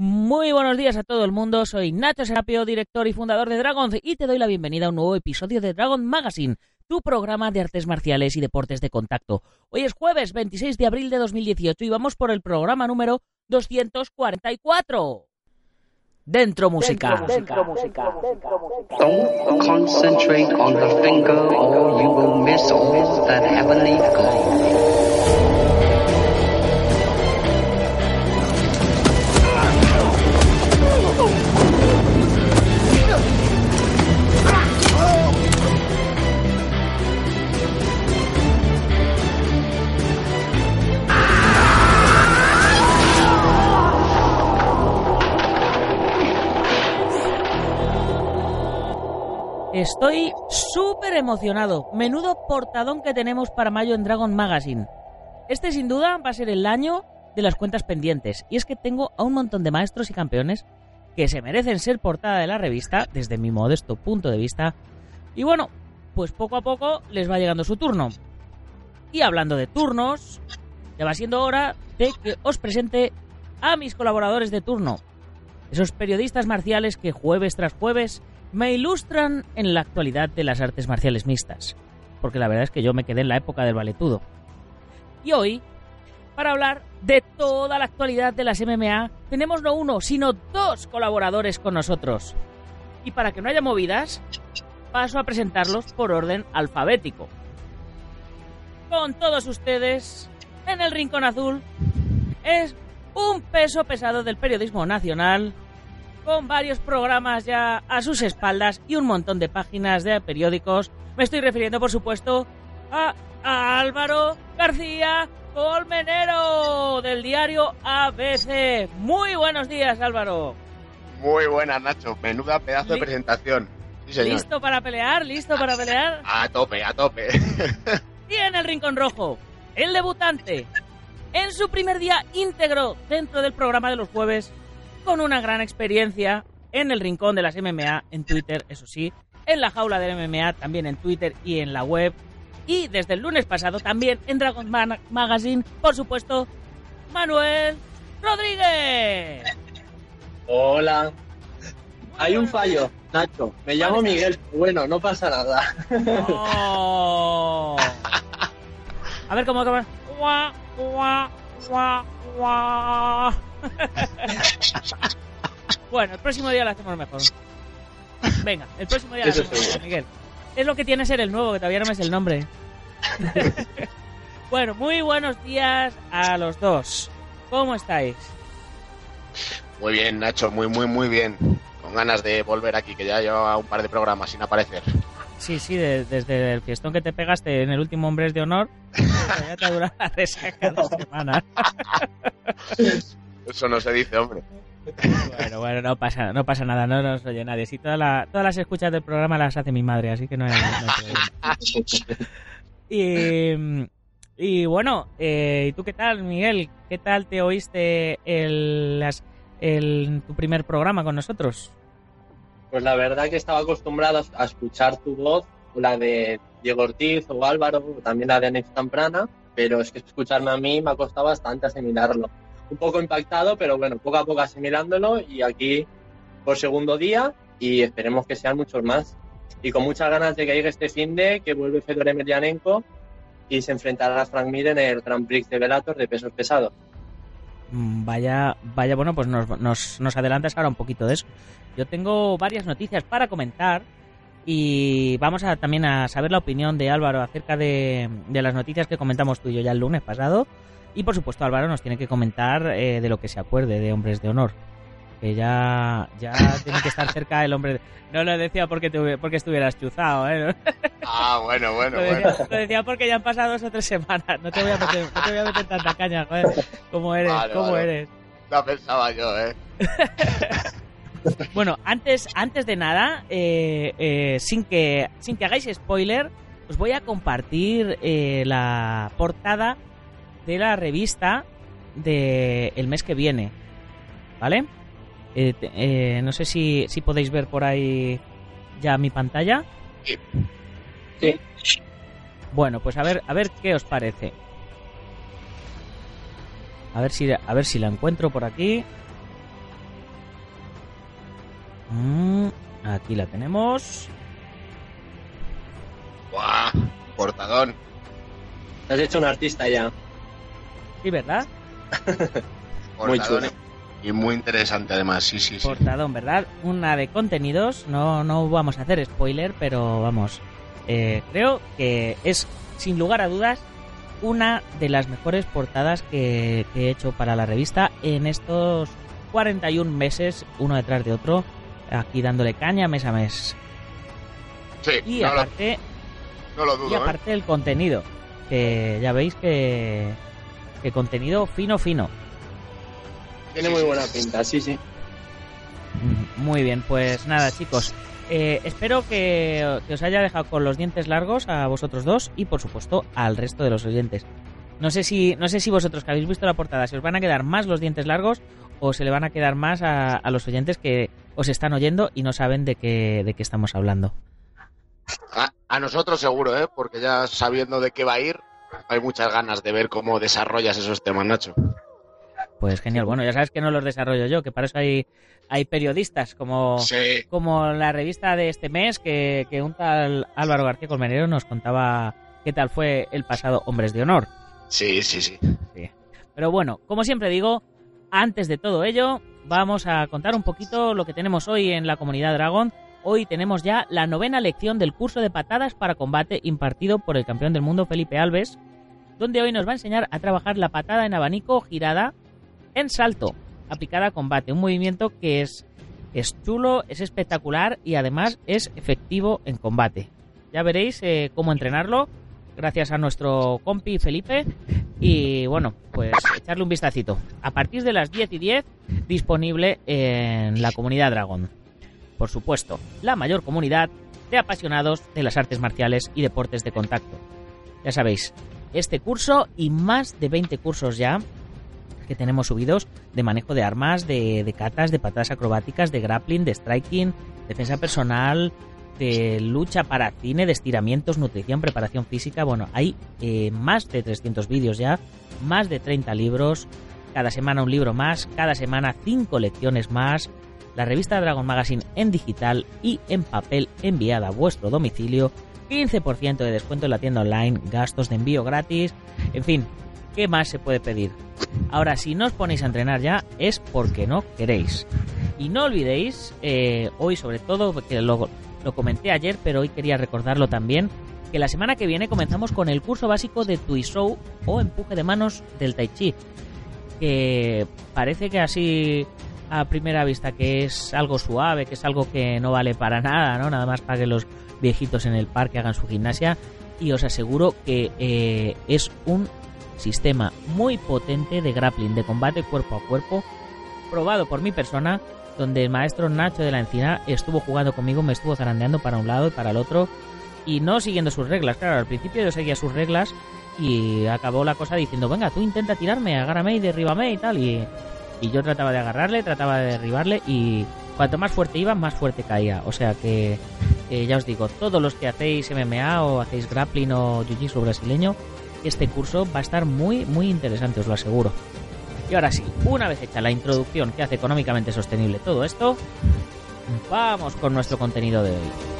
Muy buenos días a todo el mundo, soy Nacho Serapio, director y fundador de Dragon y te doy la bienvenida a un nuevo episodio de Dragon Magazine, tu programa de artes marciales y deportes de contacto. Hoy es jueves 26 de abril de 2018 y vamos por el programa número 244. Dentro música. Dentro, música. Don't concentrate on the finger or you will miss all that heavenly glow. Estoy súper emocionado. Menudo portadón que tenemos para mayo en Dragon Magazine. Este sin duda va a ser el año de las cuentas pendientes. Y es que tengo a un montón de maestros y campeones que se merecen ser portada de la revista desde mi modesto punto de vista. Y bueno, pues poco a poco les va llegando su turno. Y hablando de turnos, ya va siendo hora de que os presente a mis colaboradores de turno. Esos periodistas marciales que jueves tras jueves me ilustran en la actualidad de las artes marciales mixtas, porque la verdad es que yo me quedé en la época del valetudo. Y hoy, para hablar de toda la actualidad de las MMA, tenemos no uno, sino dos colaboradores con nosotros. Y para que no haya movidas, paso a presentarlos por orden alfabético. Con todos ustedes, en el Rincón Azul, es un peso pesado del periodismo nacional, con varios programas ya a sus espaldas y un montón de páginas de periódicos. Me estoy refiriendo, por supuesto, a, a Álvaro García Colmenero del diario ABC. Muy buenos días, Álvaro. Muy buenas, Nacho. Menuda pedazo de presentación. Sí. ¿Listo para pelear? ¿Listo para pelear? A tope, a tope. Y en el Rincón Rojo, el debutante, en su primer día íntegro dentro del programa de los jueves, con una gran experiencia en el Rincón de las MMA, en Twitter, eso sí, en la jaula del MMA, también en Twitter y en la web, y desde el lunes pasado también en Dragon Man- Magazine, por supuesto, Manuel Rodríguez. Hola. Hay un fallo, Nacho. Me llamo Miguel. Bueno, no pasa nada. Oh. A ver cómo acaba. Guau, guau. Bueno, el próximo día lo hacemos mejor. Venga, el próximo día lo hacemos mejor. Miguel. Es lo que tiene ser el nuevo, que todavía no me es el nombre. bueno, muy buenos días a los dos. ¿Cómo estáis? muy bien, Nacho. Muy, muy, muy bien. Con ganas de volver aquí, que ya llevaba un par de programas sin aparecer. Sí, sí, de- desde el fiestón que te pegaste en el último Hombres de Honor, ya te ha durado la resaca dos semanas. Eso no se dice, hombre. Bueno, bueno, no pasa, no pasa nada, no nos oye nadie. Si toda la- todas las escuchas del programa las hace mi madre, así que no hay, no hay. Y, y bueno, eh, ¿y tú qué tal, Miguel? ¿Qué tal te oíste el, las- el- tu primer programa con nosotros? Pues la verdad que estaba acostumbrado a escuchar tu voz, la de Diego Ortiz o Álvaro, también la de Anex Temprana, pero es que escucharme a mí me ha costado bastante asimilarlo. Un poco impactado, pero bueno, poco a poco asimilándolo y aquí por segundo día y esperemos que sean muchos más. Y con muchas ganas de que llegue este fin de que vuelve Fedor Emelianenko y se enfrentará a Frank Mir en el Grand Prix de Bellator de pesos pesados. Mm, Vaya, vaya, bueno, pues nos, nos, nos adelantas ahora un poquito de eso. Yo tengo varias noticias para comentar y vamos a también a saber la opinión de Álvaro acerca de, de las noticias que comentamos tú y yo ya el lunes pasado. Y por supuesto Álvaro nos tiene que comentar eh, de lo que se acuerde de Hombres de Honor. Que ya, ya tiene que estar cerca el hombre. No lo decía porque, te- porque estuvieras chuzado, ¿eh? Ah, bueno, bueno, Lo bueno. decía, lo decía porque ya han pasado dos o tres semanas. No te voy a meter, no te voy a meter tanta caña, joder. ¿Cómo eres? Vale, ¿Cómo vale. eres? Lo pensaba yo, ¿eh? Bueno, antes, antes de nada, eh, eh, sin, que, sin que hagáis spoiler, os voy a compartir eh, la portada de la revista del el mes que viene. ¿Vale? Eh, te- eh, no sé si, si podéis ver por ahí ya mi pantalla. Sí. Bueno, pues a ver, a ver qué os parece. A ver si, a ver si la encuentro por aquí. Mm, aquí la tenemos. ¡Buah! Portadón. Te has hecho un artista ya. Sí, ¿verdad? Muy Portadón chulo. Y muy interesante además, sí, sí, sí. Portadón, ¿verdad? Una de contenidos. No, no vamos a hacer spoiler, pero vamos. eh, creo que es, sin lugar a dudas, una de las mejores portadas que, que he hecho para la revista en estos 41 meses, uno detrás de otro, aquí dándole caña mes a mes. Sí, Y no, lo, aparte, no lo y dudo, ¿eh? aparte el contenido, que ya veis que, que contenido fino, fino. Tiene Sí, muy sí, buena sí. pinta, sí, sí. Mm, Muy bien, pues nada, chicos. Eh, espero que, que os haya dejado con los dientes largos a vosotros dos y, por supuesto, al resto de los oyentes. No sé si, no sé si vosotros que habéis visto la portada, se os van a quedar más los dientes largos o se le van a quedar más a, a los oyentes que os están oyendo y no saben de qué, de qué estamos hablando. A, a nosotros seguro, ¿eh? Porque ya sabiendo de qué va a ir, hay muchas ganas de ver cómo desarrollas esos temas, Nacho. Pues genial. Bueno, ya sabes que no los desarrollo yo, que para eso hay, hay periodistas como, Sí. como la revista de este mes que, que un tal Álvaro García Colmenero nos contaba qué tal fue el pasado Hombres de Honor. Sí, sí, sí. Pero bueno, como siempre digo, antes de todo ello, vamos a contar un poquito lo que tenemos hoy en la comunidad Dragon. Hoy tenemos ya la novena lección del curso de patadas para combate impartido por el campeón del mundo Felipe Alves, donde hoy nos va a enseñar a trabajar la patada en abanico girada en salto, aplicada a combate. Un movimiento que es, es chulo, es espectacular y además es efectivo en combate. Ya veréis eh, cómo entrenarlo gracias a nuestro compi Felipe. Y bueno, pues echarle un vistacito. A partir de las 10 y 10, disponible en la comunidad Dragon. Por supuesto, la mayor comunidad de apasionados de las artes marciales y deportes de contacto. Ya sabéis, este curso y más de 20 cursos ya que tenemos subidos de manejo de armas, de, de catas, de patadas acrobáticas, de grappling, de striking, defensa personal, de lucha para cine, de estiramientos, nutrición, preparación física. Bueno, hay eh, más de 300 vídeos ya, más de 30 libros, cada semana un libro más, cada semana 5 lecciones más, la revista Dragon Magazine en digital y en papel enviada a vuestro domicilio, 15% de descuento en la tienda online, gastos de envío gratis, en fin, ¿qué más se puede pedir? Ahora, si no os ponéis a entrenar ya, es porque no queréis. Y no olvidéis, eh, hoy sobre todo, que lo, lo comenté ayer, pero hoy quería recordarlo también, que la semana que viene comenzamos con el curso básico de Tuisou o empuje de manos del Tai Chi. Que parece que así a primera vista que es algo suave, que es algo que no vale para nada, ¿no? Nada más para que los viejitos en el parque hagan su gimnasia. Y os aseguro que eh, es un sistema muy potente de grappling, de combate cuerpo a cuerpo, probado por mi persona, donde el maestro Nacho de la Encina estuvo jugando conmigo, me estuvo zarandeando para un lado y para el otro, y no siguiendo sus reglas. Claro, al principio yo seguía sus reglas y acabó la cosa diciendo, venga, tú intenta tirarme, agárrame y derríbame y tal, y, y yo trataba de agarrarle, trataba de derribarle, y cuanto más fuerte iba, más fuerte caía. O sea que, ya os digo, todos los que hacéis MMA o hacéis grappling o jiu-jitsu brasileño, este curso va a estar muy, muy interesante, os lo aseguro. Y ahora sí, una vez hecha la introducción que hace económicamente sostenible todo esto, vamos con nuestro contenido de hoy.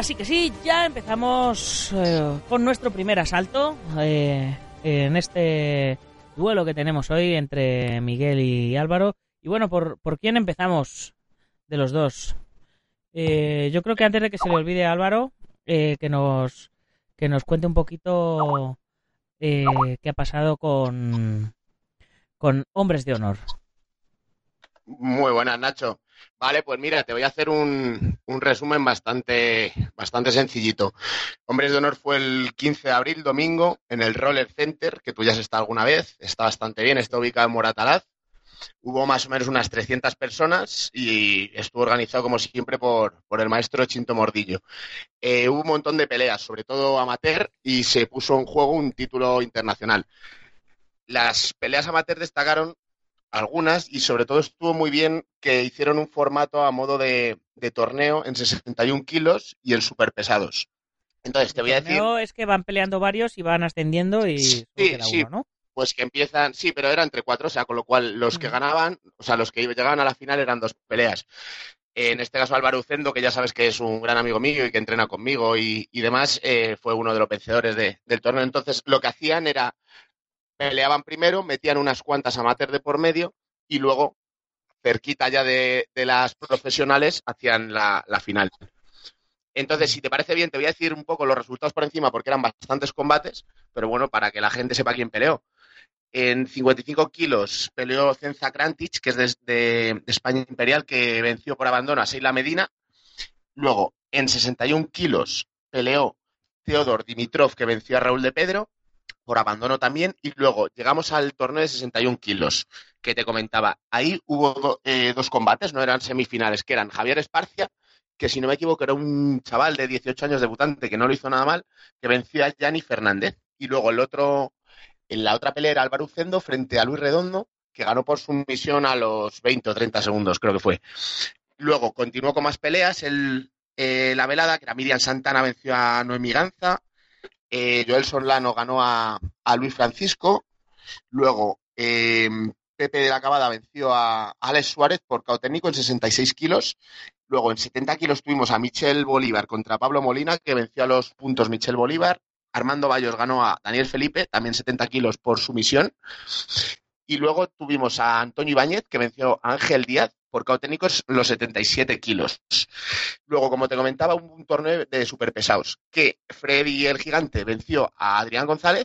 Ahora sí que sí, ya empezamos eh, con nuestro primer asalto eh, en este duelo que tenemos hoy entre Miguel y Álvaro. Y bueno, ¿por, por quién empezamos de los dos? Eh, yo creo que antes de que se le olvide a Álvaro, eh, que nos que nos cuente un poquito qué ha pasado con, con Hombres de Honor. Muy buenas, Nacho. Vale, pues mira, te voy a hacer un, un resumen bastante, bastante sencillito. Hombres de Honor fue el 15 de abril, domingo, en el Roller Center, que tú ya has estado alguna vez. Está bastante bien, está ubicado en Moratalaz. Hubo más o menos unas 300 personas y estuvo organizado, como siempre, por, por el maestro Chinto Mordillo. Eh, hubo un montón de peleas, sobre todo amateur, y se puso en juego un título internacional. las peleas amateur destacaron algunas y sobre todo estuvo muy bien que hicieron un formato a modo de, de torneo en 61 kilos y en superpesados. Entonces, te voy a decir... es que van peleando varios y van ascendiendo y... Sí, sí. Uno, ¿no? Pues que empiezan, sí, pero era entre cuatro, o sea, con lo cual los que ganaban, o sea, los que llegaban a la final eran dos peleas. En este caso, Álvaro Ucendo, que ya sabes que es un gran amigo mío y que entrena conmigo y, demás, eh, fue uno de los vencedores del torneo. Entonces, lo que hacían era peleaban primero, metían unas cuantas amateurs de por medio y luego, cerquita ya de, las profesionales, hacían la, final. Entonces, si te parece bien, te voy a decir un poco los resultados por encima porque eran bastantes combates, pero bueno, para que la gente sepa quién peleó. En 55 kilos peleó Cenza Krantic, que es de, España Imperial, que venció por abandono a Seila Medina. Luego, en 61 kilos peleó Teodor Dimitrov, que venció a Raúl de Pedro por abandono también. Y luego llegamos al torneo de 61 kilos, que te comentaba. Ahí hubo eh, dos combates, no eran semifinales, que eran Javier Esparcia, que si no me equivoco era un chaval de 18 años debutante que no lo hizo nada mal, que venció a Yanni Fernández. Y luego el otro, en la otra pelea era Álvaro Ucendo frente a Luis Redondo, que ganó por sumisión a los 20 o 30 segundos, creo que fue. Luego continuó con más peleas. El, eh, la velada, que era Miriam Santana, venció a Noemi Ganza. Eh, Joel Solano ganó a, Luis Francisco. Luego, em, Pepe de la Cabada venció a Alex Suárez por cautécnico en 66 kilos. Luego, en 70 kilos tuvimos a Michel Bolívar contra Pablo Molina, que venció a los puntos Michel Bolívar. Armando Bayos ganó a Daniel Felipe, también 70 kilos por sumisión. Y luego tuvimos a Antonio Ibáñez, que venció a Ángel Díaz por cauténicos los 77 kilos. Luego, como te comentaba, un, torneo de superpesados, que Freddy el gigante venció a Adrián González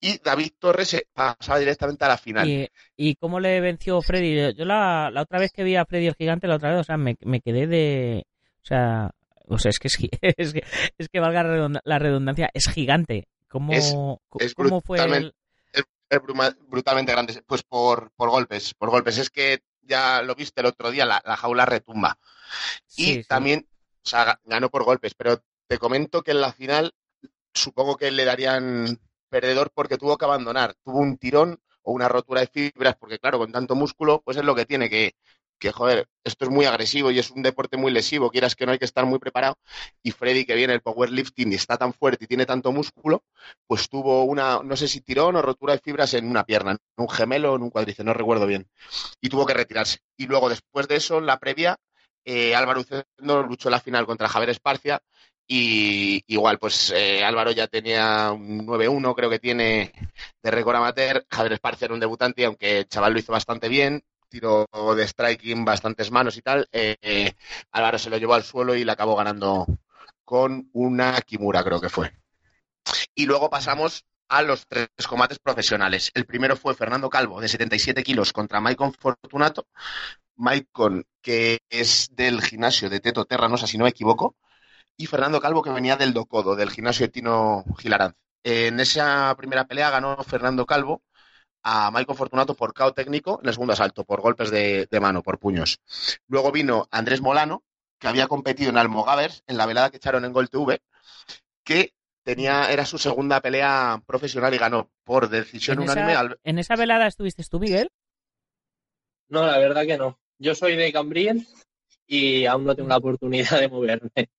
y David Torres pasaba directamente a la final. ¿Y, cómo le venció Freddy? Yo la, otra vez que vi a Freddy el gigante, la otra vez, o sea, me, quedé de... O sea, o sea, es que es, es, que, valga la redundancia, es gigante. ¿Cómo, ¿cómo fue el... Es brutalmente grande, pues por, por golpes, por golpes. Es que ya lo viste el otro día, la, jaula retumba. y también, o sea, ganó por golpes, pero te comento que en la final supongo que le darían perdedor porque tuvo que abandonar. Tuvo un tirón o una rotura de fibras, porque claro, con tanto músculo, pues es lo que tiene, que, que, joder, esto es muy agresivo y es un deporte muy lesivo, quieras que no hay que estar muy preparado. Y Freddy, que viene el powerlifting y está tan fuerte y tiene tanto músculo, pues tuvo una, no sé si tirón o rotura de fibras en una pierna, en un gemelo en un cuádriceps, no recuerdo bien. Y tuvo que retirarse. Y luego, después de eso, en la previa, eh, Álvaro Ucendo luchó la final contra Javier Esparcia y igual, pues eh, Álvaro ya tenía un 9-1, creo que tiene de récord amateur. Javier Esparcia era un debutante, aunque el chaval lo hizo bastante bien, tiro de striking bastantes manos y tal. Eh, Álvaro se lo llevó al suelo y le acabó ganando con una Kimura, creo que fue. Y luego pasamos a los tres combates profesionales. El primero fue Fernando Calvo, de 77 kilos, contra Maicon Fortunato. Maicon, que es del gimnasio de Teto Terra, si no me equivoco. Y Fernando Calvo, que venía del Docodo, del gimnasio de Tino Gilaranz. En esa primera pelea ganó Fernando Calvo a Michael Fortunato por KO técnico en el segundo asalto, por golpes de, mano, por puños. Luego vino Andrés Molano, que había competido en Almogavers, en la velada que echaron en Gol TV, que tenía, era su segunda pelea profesional y ganó por decisión unánime. ¿En esa velada estuviste tú, Miguel? No, la verdad que no. Yo soy de Cambril y aún no tengo la oportunidad de moverme.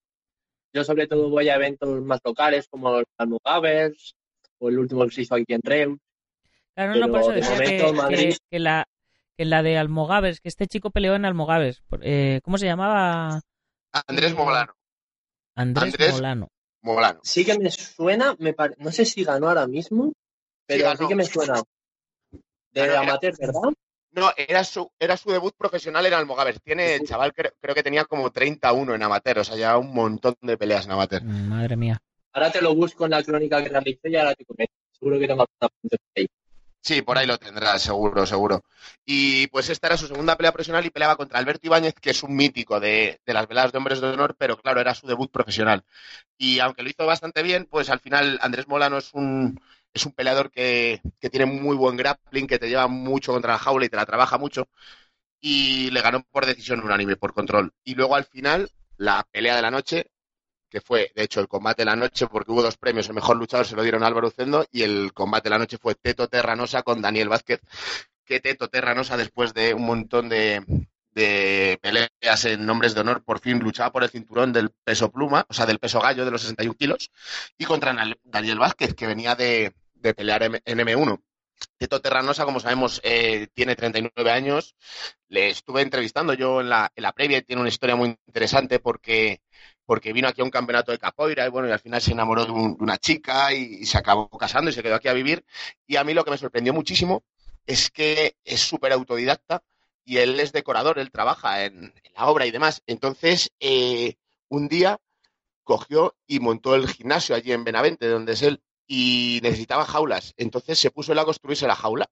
Yo sobre todo voy a eventos más locales como los Almogavers o el último que se hizo aquí en Reus Claro, no, por eso decía que, la, que la de Almogaves, que este chico peleó en Almogaves. Eh, ¿Cómo se llamaba? Andrés Molano. Andrés, Molano. Molano. Sí que me suena, me no sé si ganó ahora mismo, pero sí, que me suena. De amateur, ¿verdad? No, era su, era su debut profesional en Almogaves. Tiene, el chaval creo, que tenía como 31 en amateur, o sea, ya un montón de peleas en amateur. Madre mía. Ahora te lo busco en la crónica que realicé y ahora te comento. Seguro que tengo punto ahí. Sí, por ahí lo tendrá, seguro, seguro. Y pues esta era su segunda pelea profesional y peleaba contra Alberto Ibáñez, que es un mítico de, las veladas de hombres de honor, pero claro, era su debut profesional. Y aunque lo hizo bastante bien, pues al final Andrés Molano es un, es un peleador que, que tiene muy buen grappling, que te lleva mucho contra la jaula y te la trabaja mucho. Y le ganó por decisión unánime, por control. Y luego al final, la pelea de la noche, que fue, de hecho, el combate de la noche, porque hubo dos premios, el mejor luchador se lo dieron a Álvaro Ucendo, y el combate de la noche fue Teto Terranosa con Daniel Vázquez, que Teto Terranosa, después de un montón de, peleas en nombres de honor, por fin luchaba por el cinturón del peso pluma, o sea, del peso gallo de los 61 kilos, y contra Daniel Vázquez, que venía de, de pelear en M1. Teto Terranosa, como sabemos, eh, tiene 39 años. Le estuve entrevistando yo en la, en la previa y tiene una historia muy interesante porque, porque vino aquí a un campeonato de capoeira y bueno, y al final se enamoró de, una chica y, se acabó casando y se quedó aquí a vivir. Y a mí lo que me sorprendió muchísimo es que es súper autodidacta y él es decorador, él trabaja en, la obra y demás. Entonces, eh, un día cogió y montó el gimnasio allí en Benavente, donde es él, y necesitaba jaulas. Entonces se puso él a construirse la jaula.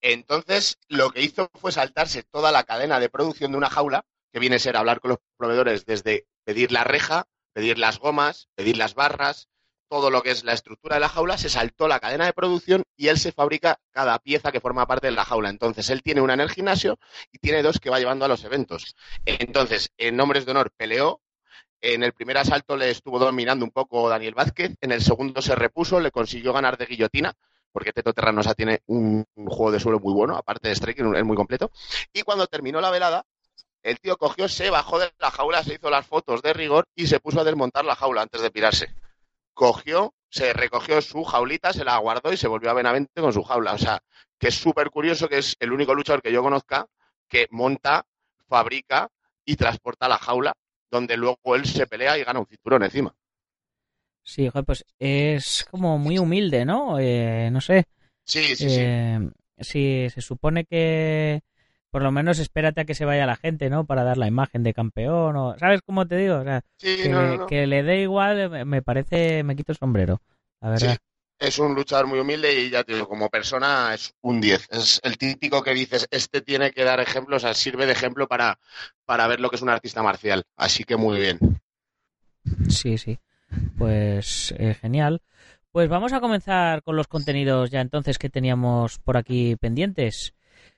Entonces lo que hizo fue saltarse toda la cadena de producción de una jaula, que viene a ser hablar con los proveedores desde pedir la reja, pedir las gomas, pedir las barras, todo lo que es la estructura de la jaula, se saltó la cadena de producción y él se fabrica cada pieza que forma parte de la jaula. Entonces, él tiene una en el gimnasio y tiene dos que va llevando a los eventos. Entonces, en nombres de honor, peleó en el primer asalto le estuvo dominando un poco Daniel Vázquez, en el segundo se repuso, le consiguió ganar de guillotina, porque Teto Terranosa tiene un, juego de suelo muy bueno, aparte de striking, es muy completo. Y cuando terminó la velada, el tío cogió, se bajó de la jaula, se hizo las fotos de rigor y se puso a desmontar la jaula antes de pirarse. Cogió, se recogió su jaulita, se la guardó y se volvió a Benavente con su jaula. O sea, que es súper curioso que es el único luchador que yo conozca que monta, fabrica y transporta la jaula donde luego él se pelea y gana un cinturón encima. Sí, pues es como muy humilde, ¿no? Eh, no sé. Sí, sí, sí. Eh, sí, se supone que por lo menos espérate a que se vaya la gente, ¿no? Para dar la imagen de campeón o... ¿Sabes cómo te digo? O sea, que, le dé igual, me parece, me quito el sombrero, la verdad. es un luchador muy humilde y ya te digo, como persona es un 10. Es el típico que dices, este tiene que dar ejemplos, o sea, sirve de ejemplo para, para ver lo que es un artista marcial. Así que muy bien. Sí, sí. Pues eh, genial. Pues vamos a comenzar con los contenidos ya entonces que teníamos por aquí pendientes.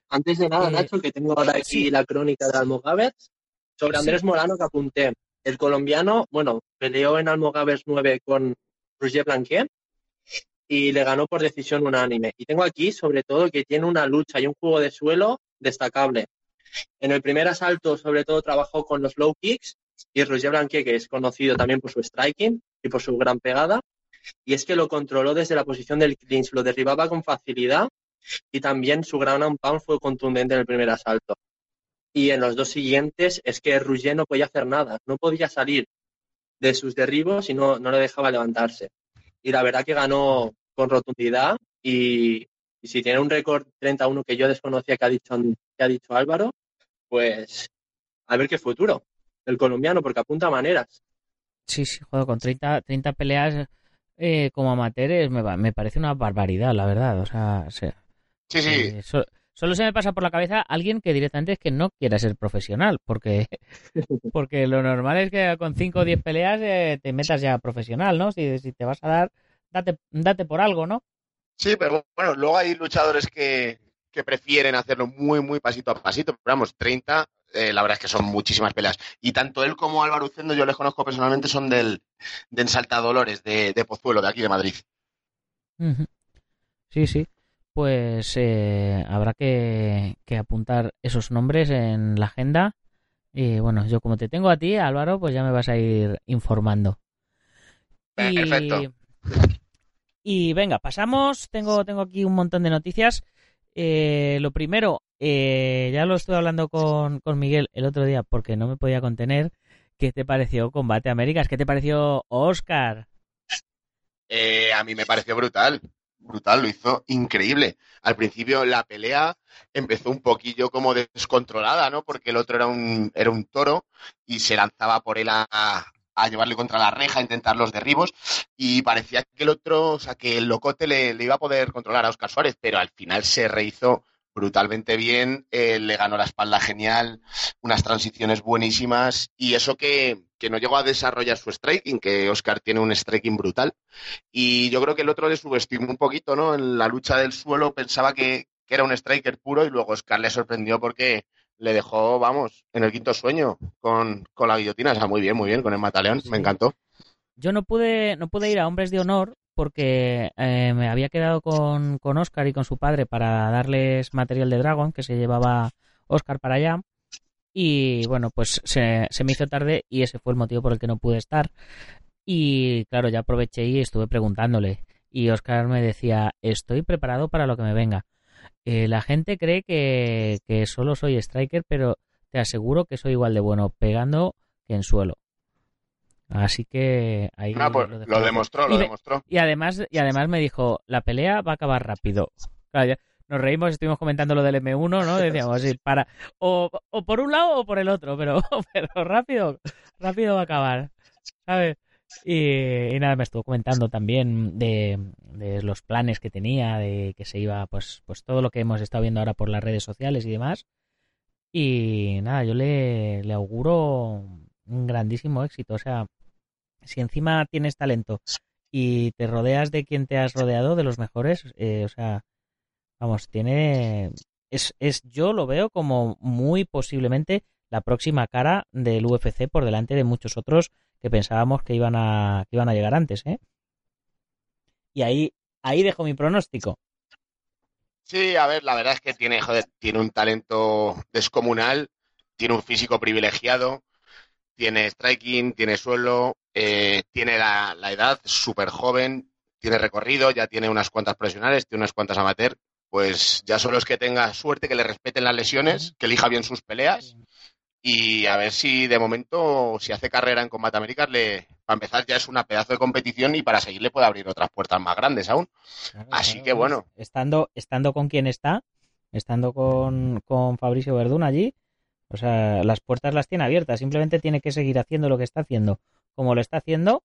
Antes de nada, eh, Nacho, que tengo ahora aquí la crónica de Almogávers, sobre Andrés Morano que apunté. El colombiano, bueno, peleó en Almogávers 9 con Roger Blanquet y le ganó por decisión unánime. Y tengo aquí, sobre todo, que tiene una lucha y un juego de suelo destacable. En el primer asalto, sobre todo, trabajó con los low kicks y Roger Blanquier, que es conocido también por su striking y por su gran pegada. Y es que lo controló desde la posición del clinch, lo derribaba con facilidad y también su gran and pound fue contundente en el primer asalto. Y en los dos siguientes es que Roger no podía hacer nada, no podía salir de sus derribos y no, no le dejaba levantarse. Y la verdad que ganó con rotundidad y, y si tiene un récord 31 que yo desconocía que ha dicho, que ha dicho Álvaro, pues a ver qué futuro el colombiano, porque apunta maneras. Sí, sí, juego con 30, 30 peleas eh, como amateurs me, me, parece una barbaridad, la verdad. O sea, sí, sí. Eh, solo se me pasa por la cabeza alguien que directamente es que no quiera ser profesional, porque, porque lo normal es que con 5 o 10 peleas eh, te metas ya profesional, ¿no? Si, si te vas a dar, date, date por algo, ¿no? Sí, pero bueno, luego hay luchadores que, que prefieren hacerlo muy, muy pasito a pasito. Pero vamos, 30, eh, la verdad es que son muchísimas peleas. Y tanto él como Álvaro Ucendo, yo les conozco personalmente, son del, de Ensaltadolores, de, de Pozuelo, de aquí de Madrid. Sí, sí. Pues eh, habrá que, apuntar esos nombres en la agenda. Y bueno, yo como te tengo a ti, Álvaro, pues ya me vas a ir informando. Perfecto. Y, venga, pasamos. Tengo, tengo aquí un montón de noticias. Eh, lo primero, eh, ya lo estuve hablando con, Miguel el otro día porque no me podía contener. ¿Qué te pareció Combate Américas? ¿Qué te pareció Oscar? Eh, a mí me pareció brutal. Brutal, lo hizo increíble. Al principio la pelea empezó un poquillo como descontrolada, ¿no? Porque el otro era un, era un toro y se lanzaba por él a, llevarle contra la reja, a intentar los derribos, y parecía que el otro, o sea, que el locote le, iba a poder controlar a Oscar Suárez, pero al final se rehizo brutalmente bien, eh, le ganó la espalda genial, unas transiciones buenísimas, y eso que, que, no llegó a desarrollar su striking, que Oscar tiene un striking brutal, y yo creo que el otro le subestimó un poquito, ¿no? En la lucha del suelo pensaba que, que era un striker puro, y luego Oscar le sorprendió porque le dejó, vamos, en el quinto sueño con, con la guillotina. O sea, muy bien, muy bien, con el mataleón, me encantó. Yo no pude, no pude ir a Hombres de Honor porque eh, me había quedado con, con Oscar y con su padre para darles material de Dragon que se llevaba Oscar para allá. Y bueno, pues se, me hizo tarde y ese fue el motivo por el que no pude estar. Y claro, ya aproveché y estuve preguntándole. Y Oscar me decía, estoy preparado para lo que me venga. Eh, la gente cree que, que solo soy striker, pero te aseguro que soy igual de bueno pegando que en suelo. Así que ahí Ah, pues lo demostró, lo de- demostró. Y además, y además me dijo, la pelea va a acabar rápido. Claro, ya nos reímos, estuvimos comentando lo del M1, ¿no? Decíamos, sí, para, o, o por un lado o por el otro, pero, pero rápido, rápido va a acabar, ¿sabes? Y, y nada, me estuvo comentando también de, de los planes que tenía, de que se iba, pues, pues todo lo que hemos estado viendo ahora por las redes sociales y demás. Y nada, yo le, le auguro un grandísimo éxito. O sea, si encima tienes talento y te rodeas de quien te has rodeado, de los mejores, eh, o sea, vamos, tiene... Es, es, yo lo veo como muy posiblemente la próxima cara del UFC por delante de muchos otros que pensábamos que iban a, que iban a llegar antes, ¿eh? Y ahí, ahí dejo mi pronóstico. Sí, a ver, la verdad es que tiene, joder, tiene un talento descomunal, tiene un físico privilegiado, tiene striking, tiene suelo, eh, tiene la, la edad, súper joven, tiene recorrido, ya tiene unas cuantas profesionales, tiene unas cuantas amateur, pues ya solo es que tenga suerte, que le respeten las lesiones, que elija bien sus peleas y a ver si de momento, si hace carrera en Combate Américas, le, para empezar ya es una pedazo de competición y para seguir le puede abrir otras puertas más grandes aún. Claro, Así claro, que bueno. Estando, estando con quien está, estando con, con Fabricio Verdún allí, o sea, las puertas las tiene abiertas, simplemente tiene que seguir haciendo lo que está haciendo, como lo está haciendo,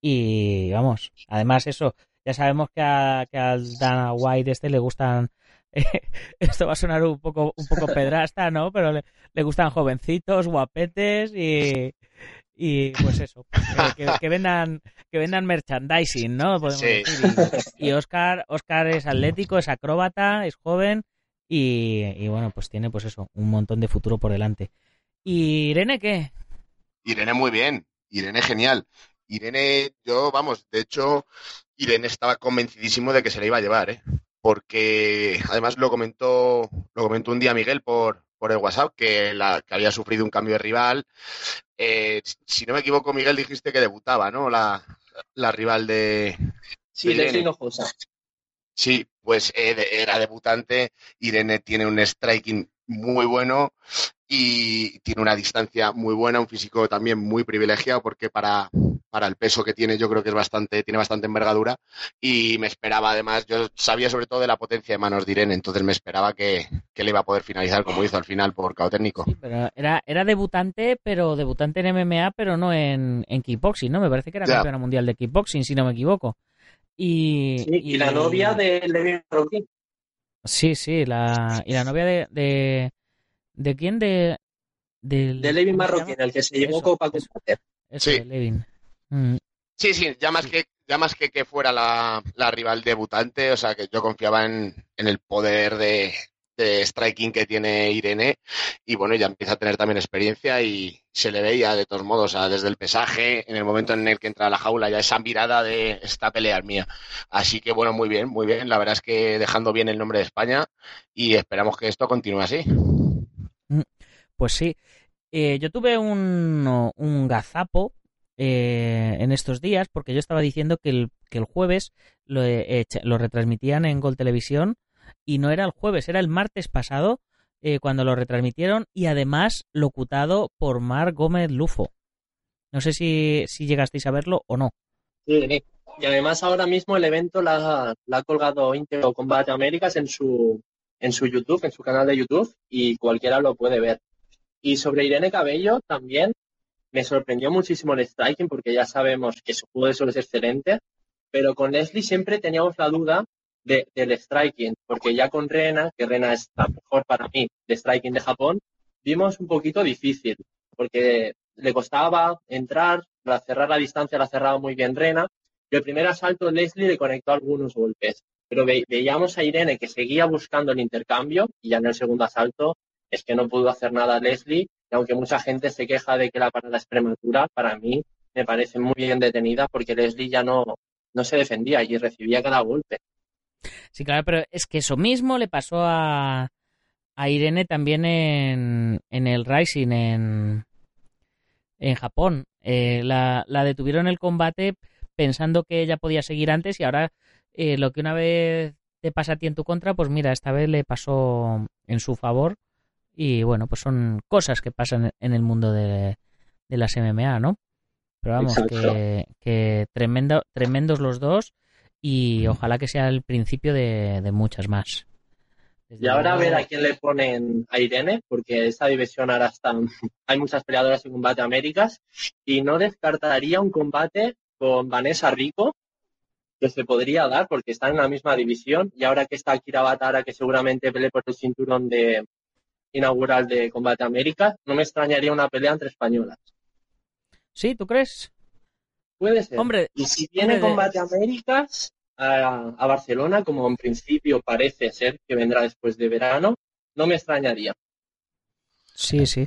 y vamos, además eso, ya sabemos que, a, que al Dana White este le gustan, esto va a sonar un poco, un poco pedrasta, ¿no? Pero le, le gustan jovencitos, guapetes y, y pues eso, que, que, que vendan, que vendan merchandising, ¿no? Podemos Sí. decir. Y, y Oscar, Oscar es atlético, es acróbata, es joven y, y bueno, pues tiene pues eso, un montón de futuro por delante. ¿Y Irene qué? Irene muy bien, Irene genial. Irene, yo, vamos, de hecho, Irene estaba convencidísimo de que se la iba a llevar, ¿eh? Porque además lo comentó, lo comentó un día Miguel por, por el WhatsApp, que, la, que había sufrido un cambio de rival. Eh, si no me equivoco, Miguel, dijiste que debutaba, ¿no? La, la rival de, Sí, Irene. Leslie Hinojosa. Sí, pues eh, era debutante. Irene tiene un striking muy bueno y tiene una distancia muy buena, un físico también muy privilegiado porque para, para el peso que tiene yo creo que es bastante, tiene bastante envergadura y me esperaba además, yo sabía sobre todo de la potencia de manos de Irene, entonces me esperaba que, que le iba a poder finalizar como hizo al final por KO técnico. Sí, pero era, era debutante, pero debutante en MMA, pero no en, en kickboxing, ¿no? Me parece que era Ya. campeona mundial de kickboxing, si no me equivoco. Y, Sí, y la novia de Levi Marroquín. Sí, sí, la, y la novia de... ¿De, ¿de quién? De... del- De Levi ¿cómo se Marroquín, el que se llevó Eso, Copa eso. Eso, Sí. de Levin. Mm, Sí, sí, ya más que, ya más que que fuera la, la rival debutante, o sea que yo confiaba en, en el poder de, de striking que tiene Irene y bueno, ya empieza a tener también experiencia y se le veía de todos modos, desde el pesaje, en el momento en el que entra a la jaula, ya esa mirada de esta pelea mía. Así que bueno, muy bien, muy bien, la verdad es que dejando bien el nombre de España y esperamos que esto continúe así. Pues sí. Eh, yo tuve un, un gazapo eh, en estos días porque yo estaba diciendo que el, que el jueves lo, eh, lo retransmitían en Gol Televisión y no era el jueves, era el martes pasado eh, cuando lo retransmitieron y además locutado por Mar Gómez Lufo. No sé si, si llegasteis a verlo o no. Sí. Y además ahora mismo el evento la, la ha colgado Íntegro Combate Américas en su, en su YouTube, en su canal de YouTube, y cualquiera lo puede ver. Y sobre Irene Cabello también me sorprendió muchísimo el striking porque ya sabemos que su juego de suelo es excelente, pero con Leslie siempre teníamos la duda de, del striking, porque ya con Rena, que Rena es la mejor para mí de striking de Japón, vimos un poquito difícil, porque le costaba entrar, para cerrar la distancia la cerraba muy bien Rena, y el primer asalto Leslie le conectó algunos golpes, pero ve- veíamos a Irene que seguía buscando el intercambio, y ya en el segundo asalto es que no pudo hacer nada Leslie, y aunque mucha gente se queja de que la parada es prematura, para mí me parece muy bien detenida porque Leslie ya no, no se defendía y recibía cada golpe. Sí, claro, pero es que eso mismo le pasó a, a Irene también en, en el Rising, en, en Japón. Eh, la, la, detuvieron el combate pensando que ella podía seguir antes y ahora eh, lo que una vez te pasa a ti en tu contra, pues mira, esta vez le pasó en su favor y bueno, pues son cosas que pasan en el mundo de, de las MMA, ¿no? Pero vamos, que, que tremendo, tremendos los dos y ojalá que sea el principio de, de muchas más. Desde y ahora a ver a quién le ponen a Irene, porque esta división ahora está, hay muchas peleadoras en combate Américas y no descartaría un combate con Vanessa Rico que se podría dar porque están en la misma división y ahora que está Kira Batara que seguramente pelee por el cinturón de inaugural de combate América, no me extrañaría una pelea entre españolas. ¿Sí? ¿Tú crees? Puede ser. Hombre, y si viene combate Américas a, a, Barcelona, como en principio parece ser que vendrá después de verano, no me extrañaría. Sí, sí.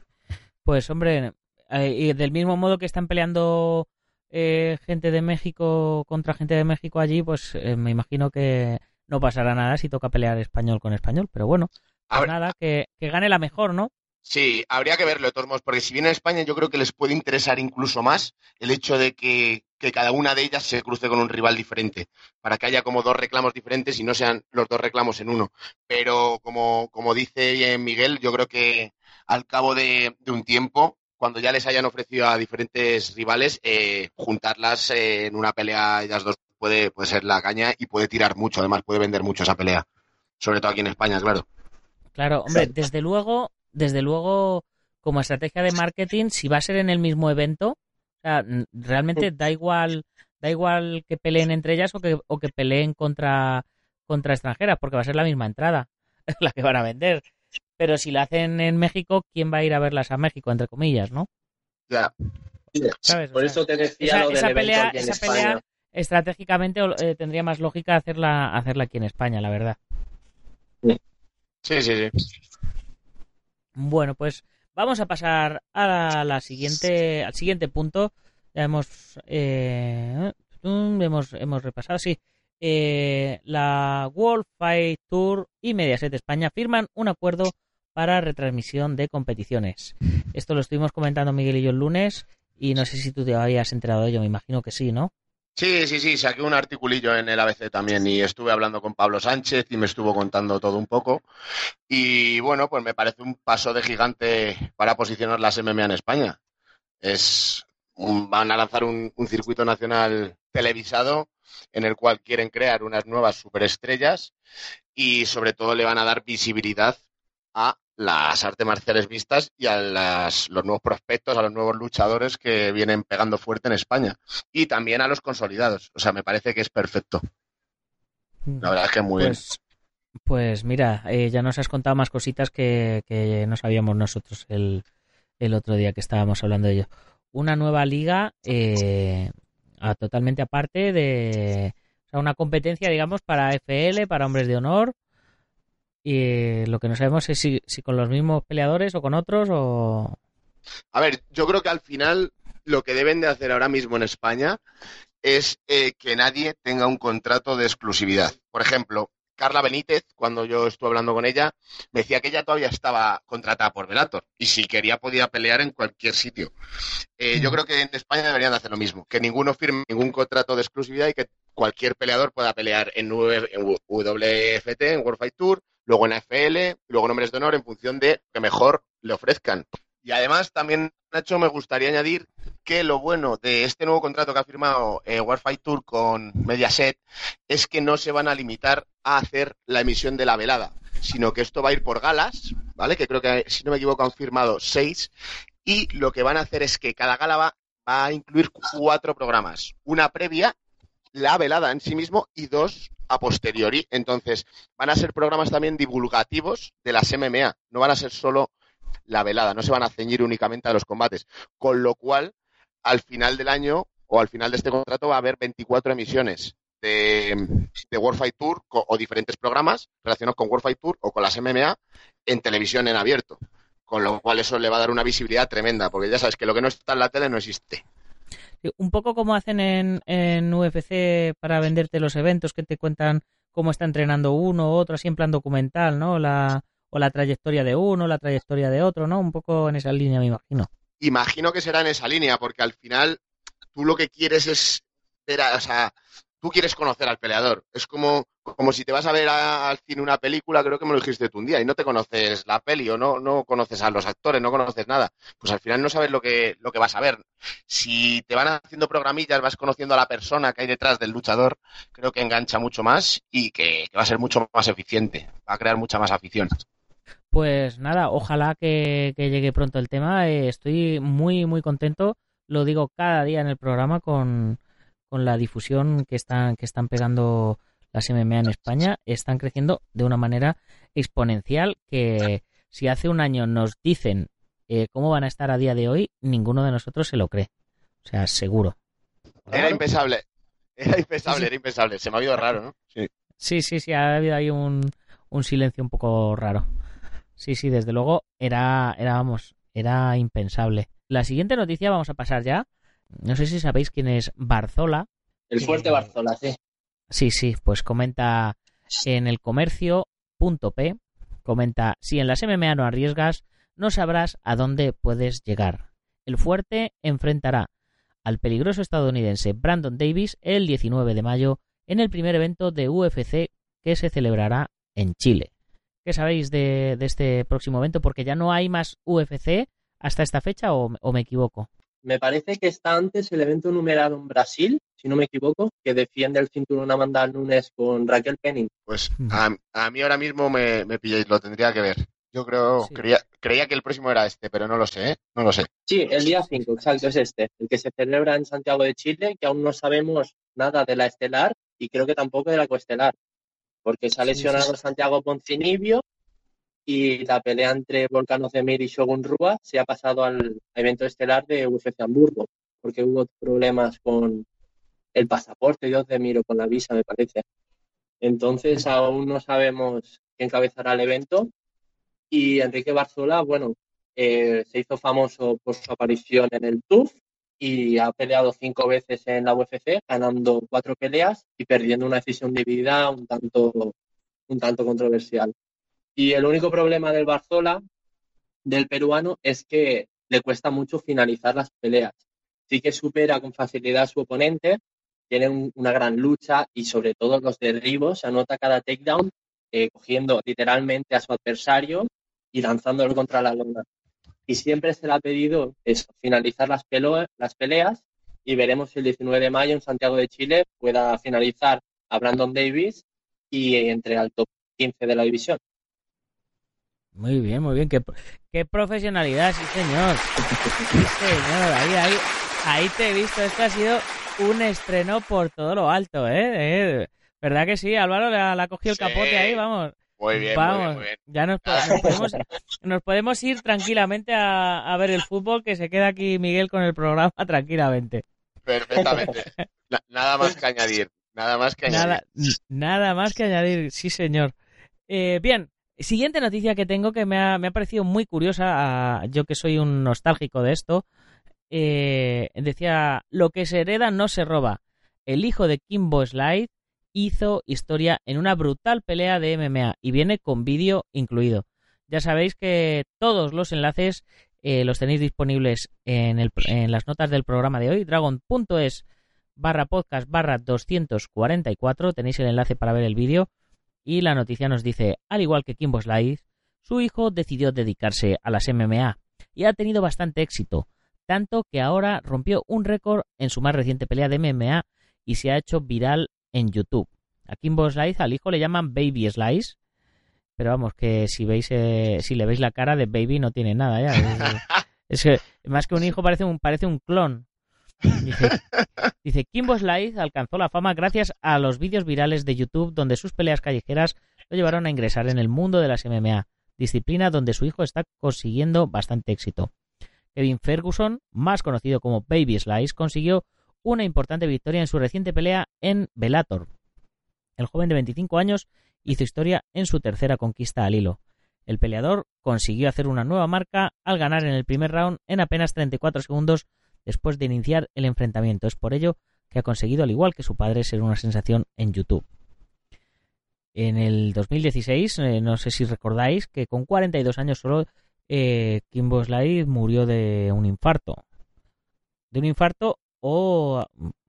Pues hombre, eh, y del mismo modo que están peleando eh, gente de México contra gente de México allí, pues eh, me imagino que no pasará nada si toca pelear español con español. Pero bueno, pues nada, que, que gane la mejor, ¿no? Sí, habría que verlo modos, porque si viene a España yo creo que les puede interesar incluso más el hecho de que, que, cada una de ellas se cruce con un rival diferente, para que haya como dos reclamos diferentes y no sean los dos reclamos en uno. Pero como, como dice Miguel, yo creo que al cabo de, un tiempo, cuando ya les hayan ofrecido a diferentes rivales, eh, juntarlas en una pelea ellas dos puede, puede ser la caña y puede tirar mucho, además puede vender mucho esa pelea, sobre todo aquí en España, claro. Claro, hombre, desde luego desde luego, como estrategia de marketing, si va a ser en el mismo evento, o sea, realmente da igual, da igual que peleen entre ellas o que, o que peleen contra, contra extranjeras, porque va a ser la misma entrada, la que van a vender. Pero si la hacen en México, ¿quién va a ir a verlas a México, entre comillas, no? Ya. ¿Sabes? Por o sea, eso te decía esa, lo del esa evento pelea, aquí en esa España. pelea estratégicamente eh, tendría más lógica hacerla, hacerla aquí en España, la verdad. Sí, sí, sí. Bueno, pues vamos a pasar a la, siguiente, al siguiente punto. Ya hemos, eh, hemos, hemos repasado, sí. Eh, la World Fight Tour y Mediaset España firman un acuerdo para retransmisión de competiciones. Esto lo estuvimos comentando Miguel y yo el lunes y no sé si tú te habías enterado de ello, me imagino que sí, ¿no? Sí, sí, sí, saqué un articulillo en el ABC también y estuve hablando con Pablo Sánchez y me estuvo contando todo un poco. Y bueno, pues me parece un paso de gigante para posicionar las MMA en España. Es un, van a lanzar un, un, circuito nacional televisado en el cual quieren crear unas nuevas superestrellas y sobre todo le van a dar visibilidad a las artes marciales vistas y a las, los nuevos prospectos, a los nuevos luchadores que vienen pegando fuerte en España. Y también a los consolidados. O sea, me parece que es perfecto. La verdad es que muy pues, bien. Pues mira, eh, ya nos has contado más cositas que, que no sabíamos nosotros el, el, otro día que estábamos hablando de ello. Una nueva liga eh, a, totalmente aparte de... O sea, una competencia, digamos, para FL, para hombres de honor, y lo que no sabemos es si, si, con los mismos peleadores o con otros o... A ver, yo creo que al final lo que deben de hacer ahora mismo en España es eh, que nadie tenga un contrato de exclusividad. Por ejemplo, Carla Benítez, cuando yo estuve hablando con ella, me decía que ella todavía estaba contratada por Velator y si quería podía pelear en cualquier sitio. Eh, yo creo que en España deberían de hacer lo mismo, que ninguno firme ningún contrato de exclusividad y que cualquier peleador pueda pelear en, en WFT, en World Fight Tour, luego en AFL, luego en Hombres de Honor, en función de que mejor le ofrezcan. Y además, también, Nacho, me gustaría añadir que lo bueno de este nuevo contrato que ha firmado eh, Warfight Tour con Mediaset es que no se van a limitar a hacer la emisión de la velada, sino que esto va a ir por galas, ¿vale? Que creo que, si no me equivoco, han firmado seis. Y lo que van a hacer es que cada gala va a incluir cuatro programas. Una previa, la velada en sí mismo y dos a posteriori. Entonces, van a ser programas también divulgativos de las MMA. No van a ser solo la velada, no se van a ceñir únicamente a los combates. Con lo cual, al final del año o al final de este contrato va a haber 24 emisiones de, de World Fight Tour o diferentes programas relacionados con World Fight Tour o con las MMA en televisión en abierto. Con lo cual eso le va a dar una visibilidad tremenda, porque ya sabes que lo que no está en la tele no existe. Un poco como hacen en, en UFC para venderte los eventos, que te cuentan cómo está entrenando uno, otro, así en plan documental, ¿no? La, o la trayectoria de uno, la trayectoria de otro, ¿no? Un poco en esa línea, me imagino. Imagino que será en esa línea, porque al final tú lo que quieres es ver, o sea, tú quieres conocer al peleador. Es como, como si te vas a ver al cine una película, creo que me lo dijiste tú un día, y no te conoces la peli o no, no conoces a los actores, no conoces nada. Pues al final no sabes lo que, lo que vas a ver. Si te van haciendo programillas, vas conociendo a la persona que hay detrás del luchador, creo que engancha mucho más y que, va a ser mucho más eficiente. Va a crear mucha más afición. Pues nada, ojalá que, que llegue pronto el tema. Eh, estoy muy, muy contento. Lo digo cada día en el programa con, con la difusión que están, que están pegando las MMA en España. Están creciendo de una manera exponencial que si hace un año nos dicen eh, cómo van a estar a día de hoy, ninguno de nosotros se lo cree. O sea, seguro. Era impensable. Era impensable, era impensable. Se me ha oído raro, ¿no? Sí. Sí, sí, sí, ha habido ahí un, un silencio un poco raro. Sí, sí, desde luego era, era, vamos, era impensable. La siguiente noticia vamos a pasar ya. No sé si sabéis quién es Barzola. El fuerte Eh, Barzola, sí. Sí, sí, pues comenta en el comercio.p, comenta, si en las MMA no arriesgas, no sabrás a dónde puedes llegar. El fuerte enfrentará al peligroso estadounidense Brandon Davis el 19 de mayo en el primer evento de UFC que se celebrará en Chile. ¿Qué sabéis de, de este próximo evento? Porque ya no hay más UFC hasta esta fecha o, o me equivoco. Me parece que está antes el evento numerado en Brasil, si no me equivoco, que defiende el cinturón Amanda Nunes con Raquel Penning. Pues Mm. a, a mí ahora mismo me, me pilláis, lo tendría que ver. Yo creo, Sí. creía, creía que el próximo era este, pero no lo sé, ¿eh? No lo sé. Sí, el día 5, exacto, es este, el que se celebra en Santiago de Chile, que aún no sabemos nada de la estelar y creo que tampoco de la coestelar, porque se ha Sí, lesionado Santiago Poncinibio y la pelea entre Volcano Zemir y Shogun Rua se ha pasado al evento estelar de UFC Hamburgo, porque hubo problemas con el pasaporte de Ozdemir o con la visa, me parece. Entonces aún no sabemos quién encabezará el evento y Enrique Barzola, bueno, eh, se hizo famoso por su aparición en el TUF y ha peleado cinco veces en la UFC, ganando cuatro peleas y perdiendo una decisión dividida un tanto, un tanto controversial. Y el único problema del Barzola, del peruano, es que le cuesta mucho finalizar las peleas. Sí que supera con facilidad a su oponente, tiene un- una gran lucha y sobre todo los derribos, se anota cada takedown eh, cogiendo literalmente a su adversario y lanzándolo contra la lona. Y siempre se le ha pedido finalizar las, pelo- las peleas y veremos si el 19 de mayo en Santiago de Chile pueda finalizar a Brandon Davis y entre al top 15 de la división. Muy bien, muy bien. Qué, qué profesionalidad, sí señor. Sí señor, ahí, ahí, ahí te he visto. Esto ha sido un estreno por todo lo alto, ¿eh? ¿Eh? ¿Verdad que sí? Álvaro le ha, cogido el Sí. capote ahí, vamos. Muy bien, vamos, muy bien, muy bien. ya nos, po- nos podemos, nos podemos ir tranquilamente a, a ver el fútbol, que se queda aquí Miguel con el programa tranquilamente. Perfectamente. Na- nada más que añadir. Nada más que añadir. Nada, nada más que añadir, sí señor. Eh, bien, siguiente noticia que tengo que me ha, me ha parecido muy curiosa, a- yo que soy un nostálgico de esto. Eh, decía, lo que se hereda no se roba. El hijo de Kimbo Slide hizo historia en una brutal pelea de MMA y viene con vídeo incluido. Ya sabéis que todos los enlaces eh, los tenéis disponibles en, el- en las notas del programa de hoy, dragon.es barra podcast barra 244, tenéis el enlace para ver el vídeo y la noticia nos dice, al igual que Kimbo Slice, su hijo decidió dedicarse a las MMA y ha tenido bastante éxito, tanto que ahora rompió un récord en su más reciente pelea de MMA y se ha hecho viral en YouTube. A Kimbo Slice al hijo le llaman Baby Slice, pero vamos que si veis eh, si le veis la cara de Baby no tiene nada ya. Es, es que más que un hijo parece un parece un clon. Dice, Kimbo Slice alcanzó la fama gracias a los vídeos virales de YouTube donde sus peleas callejeras lo llevaron a ingresar en el mundo de las MMA, disciplina donde su hijo está consiguiendo bastante éxito. Kevin Ferguson, más conocido como Baby Slice, consiguió una importante victoria en su reciente pelea en Bellator. El joven de 25 años hizo historia en su tercera conquista al hilo. El peleador consiguió hacer una nueva marca al ganar en el primer round en apenas 34 segundos después de iniciar el enfrentamiento. Es por ello que ha conseguido, al igual que su padre, ser una sensación en YouTube. En el 2016, eh, no sé si recordáis, que con 42 años solo, eh, Kim Bosley murió de un infarto. De un infarto o,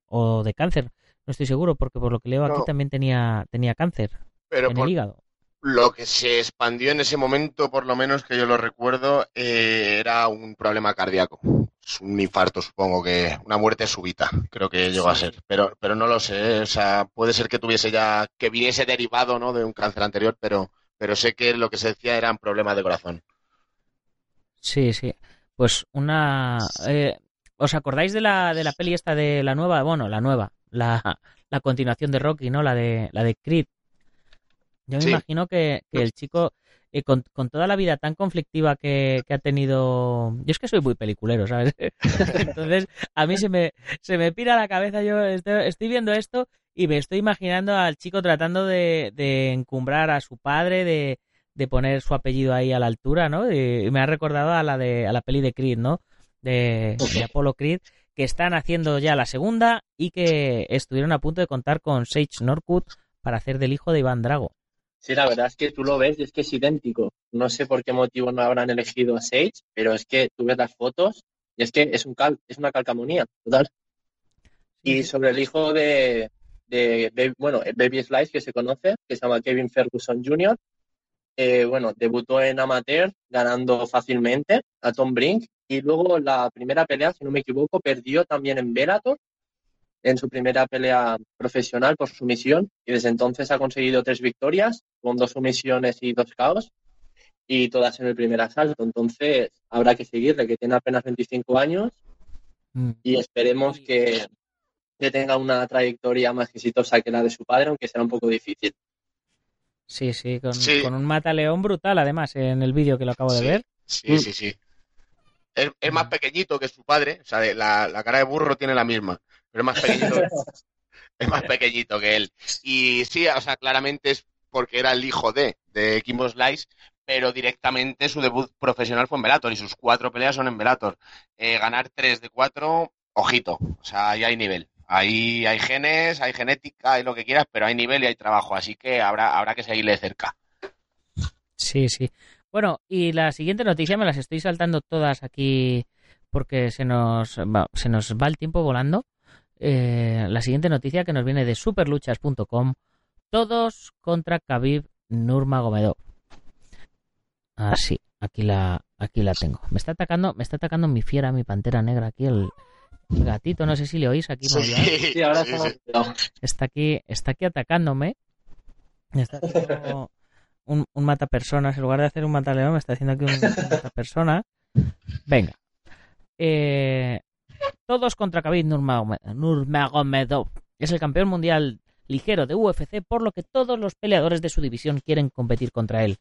o de cáncer. No estoy seguro, porque por lo que leo aquí también tenía, tenía cáncer Pero en por el hígado. Lo que se expandió en ese momento, por lo menos que yo lo recuerdo, eh, era un problema cardíaco. Es un infarto, supongo que una muerte súbita, creo que llegó a ser. Pero, pero no lo sé, o sea, puede ser que tuviese ya, que viniese derivado, ¿no? de un cáncer anterior, pero, pero sé que lo que se decía eran problemas de corazón. Sí, sí. Pues una... eh, ¿Os acordáis de la, de la peli esta de la nueva? Bueno, la nueva. La, la continuación de Rocky, ¿no? La de, la de Creed. Yo me Sí. imagino que, que el chico, eh, con, con toda la vida tan conflictiva que, que ha tenido... Yo es que soy muy peliculero, ¿sabes? Entonces, a mí se me, se me pira la cabeza. Yo estoy, estoy viendo esto y me estoy imaginando al chico tratando de, de encumbrar a su padre, de, de poner su apellido ahí a la altura, ¿no? Y me ha recordado a la de a la peli de Creed, ¿no? De, de Apollo Creed, que están haciendo ya la segunda y que estuvieron a punto de contar con Sage Norwood para hacer del hijo de Iván Drago. Sí, la verdad es que tú lo ves y es que es idéntico. No sé por qué motivo no habrán elegido a Sage, pero es que tú ves las fotos y es que es un cal, es una calcamonía, total. Y sobre el hijo de, bueno, el Baby Slice que se conoce, que se llama Kevin Ferguson Jr., eh, bueno, debutó en amateur ganando fácilmente a Tom Brink y luego la primera pelea, si no me equivoco, perdió también en Bellator en su primera pelea profesional por sumisión y desde entonces ha conseguido tres victorias con dos sumisiones y dos caos y todas en el primer asalto. Entonces habrá que seguirle, que tiene apenas 25 años Mm. y esperemos que, que tenga una trayectoria más exitosa que la de su padre, aunque será un poco difícil. Sí, sí, con, Sí. con un mataleón brutal, además, en el vídeo que lo acabo de Sí. ver. Sí, Mm. sí, sí. Es, es más pequeñito que su padre, o sea, de- la, la cara de burro tiene la misma, pero es más pequeñito, es más pequeñito que él. Y sí, o sea, claramente es porque era el hijo de, de Kimbo Slice, pero directamente su debut profesional fue en Bellator y sus cuatro peleas son en Bellator. Eh, ganar tres de cuatro, ojito, o sea, ahí hay nivel. Ahí hay genes, hay genética, hay lo que quieras, pero hay nivel y hay trabajo, así que habrá, habrá que seguirle de cerca. Sí, sí. Bueno, y la siguiente noticia me las estoy saltando todas aquí porque se nos va, se nos va el tiempo volando. Eh, la siguiente noticia que nos viene de superluchas.com. Todos contra Khabib Nurmagomedov. Ah, sí, aquí la, aquí la tengo. Me está atacando, me está atacando mi fiera, mi pantera negra aquí, el, el gatito. No sé si le oís aquí. Sí, ahora sí, está aquí, está aquí atacándome. Me está haciendo un, un matapersonas. En lugar de hacer un mataleón, me está haciendo aquí un, un matapersona. Venga. Eh, todos contra Khabib Nurmagome- Nurmagomedov. Es el campeón mundial ligero de UFC, por lo que todos los peleadores de su división quieren competir contra él.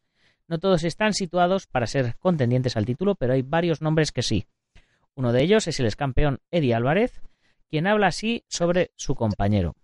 No todos están situados para ser contendientes al título, pero hay varios nombres que sí. Uno de ellos es el ex campeón Eddie Álvarez, quien habla así sobre su compañero.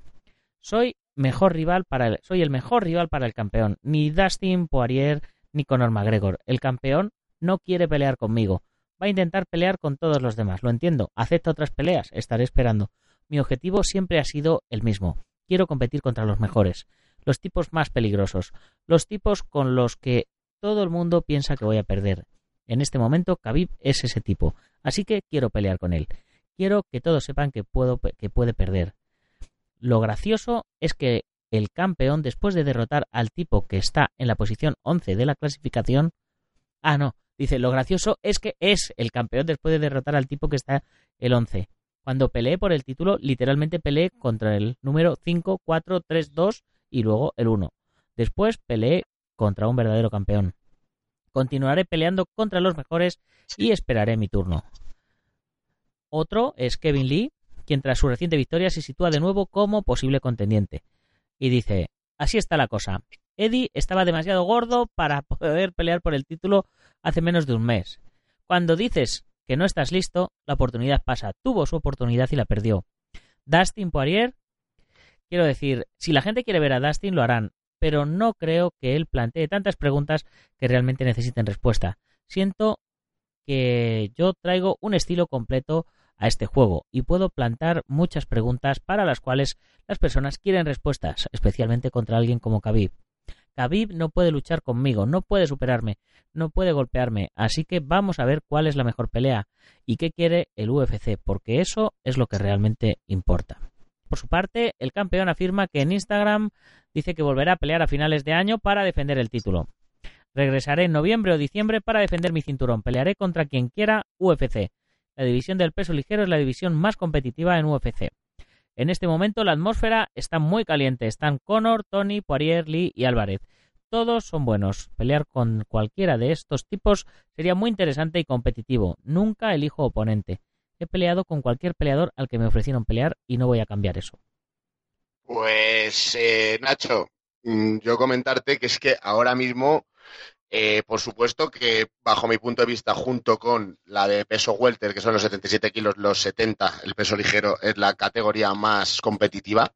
Soy mejor rival para el, soy el mejor rival para el campeón. Ni Dustin Poirier ni Conor McGregor. El campeón no quiere pelear conmigo. Va a intentar pelear con todos los demás. Lo entiendo. Acepta otras peleas. Estaré esperando. Mi objetivo siempre ha sido el mismo. Quiero competir contra los mejores, los tipos más peligrosos, los tipos con los que todo el mundo piensa que voy a perder. En este momento, Khabib es ese tipo, así que quiero pelear con él. Quiero que todos sepan que puedo que puede perder. Lo gracioso es que el campeón, después de derrotar al tipo que está en la posición 11 de la clasificación, ah no, dice lo gracioso es que es el campeón después de derrotar al tipo que está el 11. Cuando peleé por el título, literalmente peleé contra el número 5, 4, 3, 2 y luego el 1. Después peleé contra un verdadero campeón. Continuaré peleando contra los mejores y esperaré mi turno. Otro es Kevin Lee, quien tras su reciente victoria se sitúa de nuevo como posible contendiente. Y dice, así está la cosa. Eddie estaba demasiado gordo para poder pelear por el título hace menos de un mes. Cuando dices que no estás listo, la oportunidad pasa. Tuvo su oportunidad y la perdió. Dustin Poirier, quiero decir, si la gente quiere ver a Dustin, lo harán. pero no creo que él plantee tantas preguntas que realmente necesiten respuesta. Siento que yo traigo un estilo completo a este juego y puedo plantar muchas preguntas para las cuales las personas quieren respuestas, especialmente contra alguien como Khabib. Khabib no puede luchar conmigo, no puede superarme, no puede golpearme, así que vamos a ver cuál es la mejor pelea y qué quiere el UFC, porque eso es lo que realmente importa. Por su parte, el campeón afirma que en Instagram dice que volverá a pelear a finales de año para defender el título. Regresaré en noviembre o diciembre para defender mi cinturón. Pelearé contra quien quiera UFC. La división del peso ligero es la división más competitiva en UFC. En este momento la atmósfera está muy caliente. Están Conor, Tony, Poirier, Lee y Álvarez. Todos son buenos. Pelear con cualquiera de estos tipos sería muy interesante y competitivo. Nunca elijo oponente. He peleado con cualquier peleador al que me ofrecieron pelear y no voy a cambiar eso. Pues, eh, Nacho, mm, yo comentarte que es que ahora mismo eh, por supuesto que, bajo mi punto de vista, junto con la de peso welter, que son los 77 kilos, los 70, el peso ligero, es la categoría más competitiva.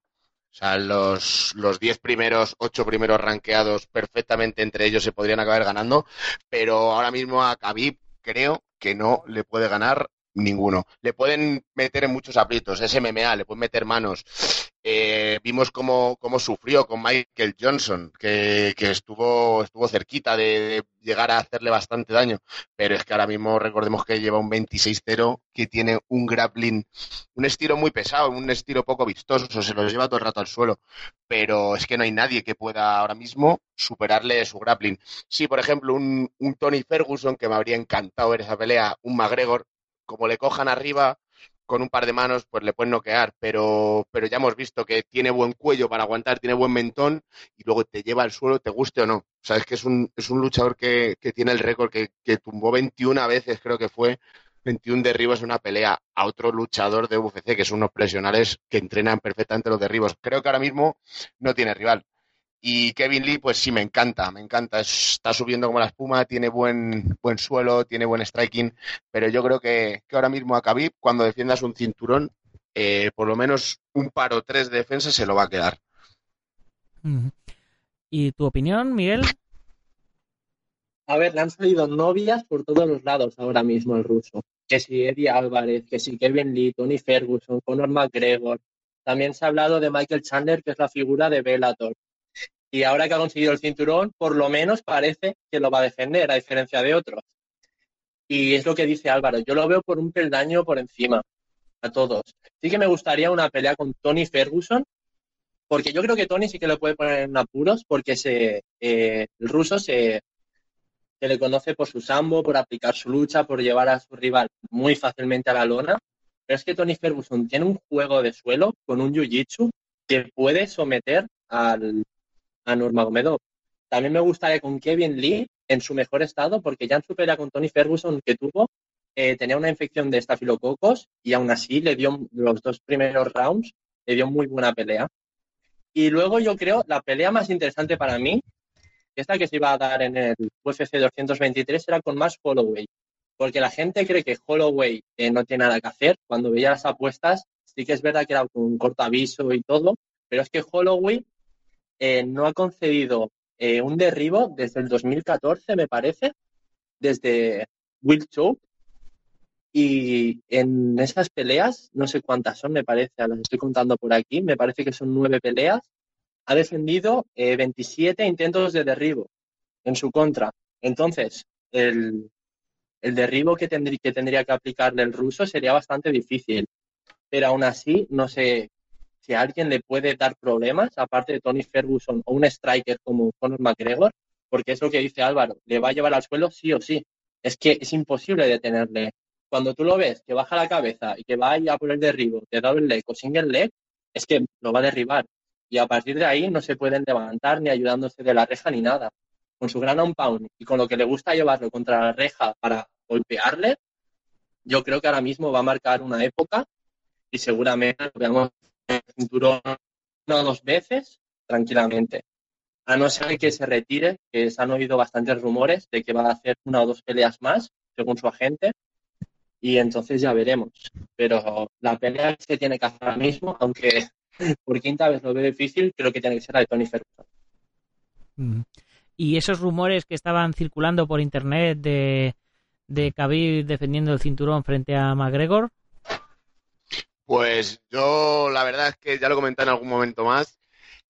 O sea, los, los 10 primeros, 8 primeros ranqueados, perfectamente entre ellos se podrían acabar ganando, pero ahora mismo a Khabib creo que no le puede ganar ninguno. Le pueden meter en muchos aprietos, es MMA, le pueden meter manos. Eh, vimos cómo, cómo, sufrió con Michael Johnson, que, que estuvo, estuvo cerquita de, llegar a hacerle bastante daño, pero es que ahora mismo recordemos que lleva un 26-0, que tiene un grappling, un estilo muy pesado, un estilo poco vistoso, se lo lleva todo el rato al suelo, pero es que no hay nadie que pueda ahora mismo superarle su grappling. Sí, por ejemplo, un, un Tony Ferguson, que me habría encantado ver esa pelea, un McGregor, como le cojan arriba con un par de manos, pues le pueden noquear, pero, pero ya hemos visto que tiene buen cuello para aguantar, tiene buen mentón y luego te lleva al suelo, te guste o no. O que es un, es un luchador que, que tiene el récord, que, que tumbó 21 veces, creo que fue, 21 derribos en una pelea a otro luchador de UFC, que son unos presionales que entrenan perfectamente los derribos. Creo que ahora mismo no tiene rival. Y Kevin Lee, pues sí, me encanta, me encanta. Está subiendo como la espuma, tiene buen, buen suelo, tiene buen striking, pero yo creo que, ahora mismo a Khabib, cuando defiendas un cinturón, eh, por lo menos un par o tres de defensa se lo va a quedar. ¿Y tu opinión, Miguel? A ver, le han salido novias por todos los lados ahora mismo el ruso. Que si Eddie Álvarez, que si Kevin Lee, Tony Ferguson, Conor McGregor. También se ha hablado de Michael Chandler, que es la figura de Bellator y ahora que ha conseguido el cinturón, por lo menos parece que lo va a defender, a diferencia de otros. Y es lo que dice Álvaro, yo lo veo por un peldaño por encima a todos. Sí que me gustaría una pelea con Tony Ferguson, porque yo creo que Tony sí que lo puede poner en apuros, porque se, eh, el ruso se, se le conoce por su sambo, por aplicar su lucha, por llevar a su rival muy fácilmente a la lona. Pero es que Tony Ferguson tiene un juego de suelo con un jiu-jitsu que puede someter al, a Nurmagomedov. También me gustaría con Kevin Lee en su mejor estado, porque ya en su pelea con Tony Ferguson que tuvo, eh, tenía una infección de estafilococos y aún así le dio los dos primeros rounds, le dio muy buena pelea. Y luego yo creo la pelea más interesante para mí, esta que se iba a dar en el UFC 223, era con más Holloway. Porque la gente cree que Holloway eh, no tiene nada que hacer. Cuando veía las apuestas, sí que es verdad que era con un corto aviso y todo, pero es que Holloway eh, no ha concedido eh, un derribo desde el 2014, me parece, desde Will Choke. Y en esas peleas, no sé cuántas son, me parece, las estoy contando por aquí, me parece que son nueve peleas, ha defendido 27 eh, intentos de derribo en su contra. Entonces, el, el derribo que, tendría que tendría que aplicarle el ruso sería bastante difícil. Pero aún así, no sé si alguien le puede dar problemas, aparte de Tony Ferguson o un striker como Conor McGregor, porque es lo que dice Álvaro, le va a llevar al suelo sí o sí. Es que es imposible detenerle. Cuando tú lo ves que baja la cabeza y que va a por el derribo de double leg o single leg, es que lo va a derribar. Y a partir de ahí no se pueden levantar ni ayudándose de la reja ni nada. Con su gran pound y con lo que le gusta llevarlo contra la reja para golpearle, yo creo que ahora mismo va a marcar una época y seguramente lo veamos el cinturón una o dos veces tranquilamente. A no ser que se retire, que se han oído bastantes rumores de que va a hacer una o dos peleas más, según su agente, y entonces ya veremos. Pero la pelea se tiene que hacer ahora mismo, aunque por quinta vez lo veo difícil, creo que tiene que ser la de Tony Ferguson. Mm. Y esos rumores que estaban circulando por internet de, de Khabib defendiendo el cinturón frente a McGregor. Pues yo la verdad es que ya lo comenté en algún momento más.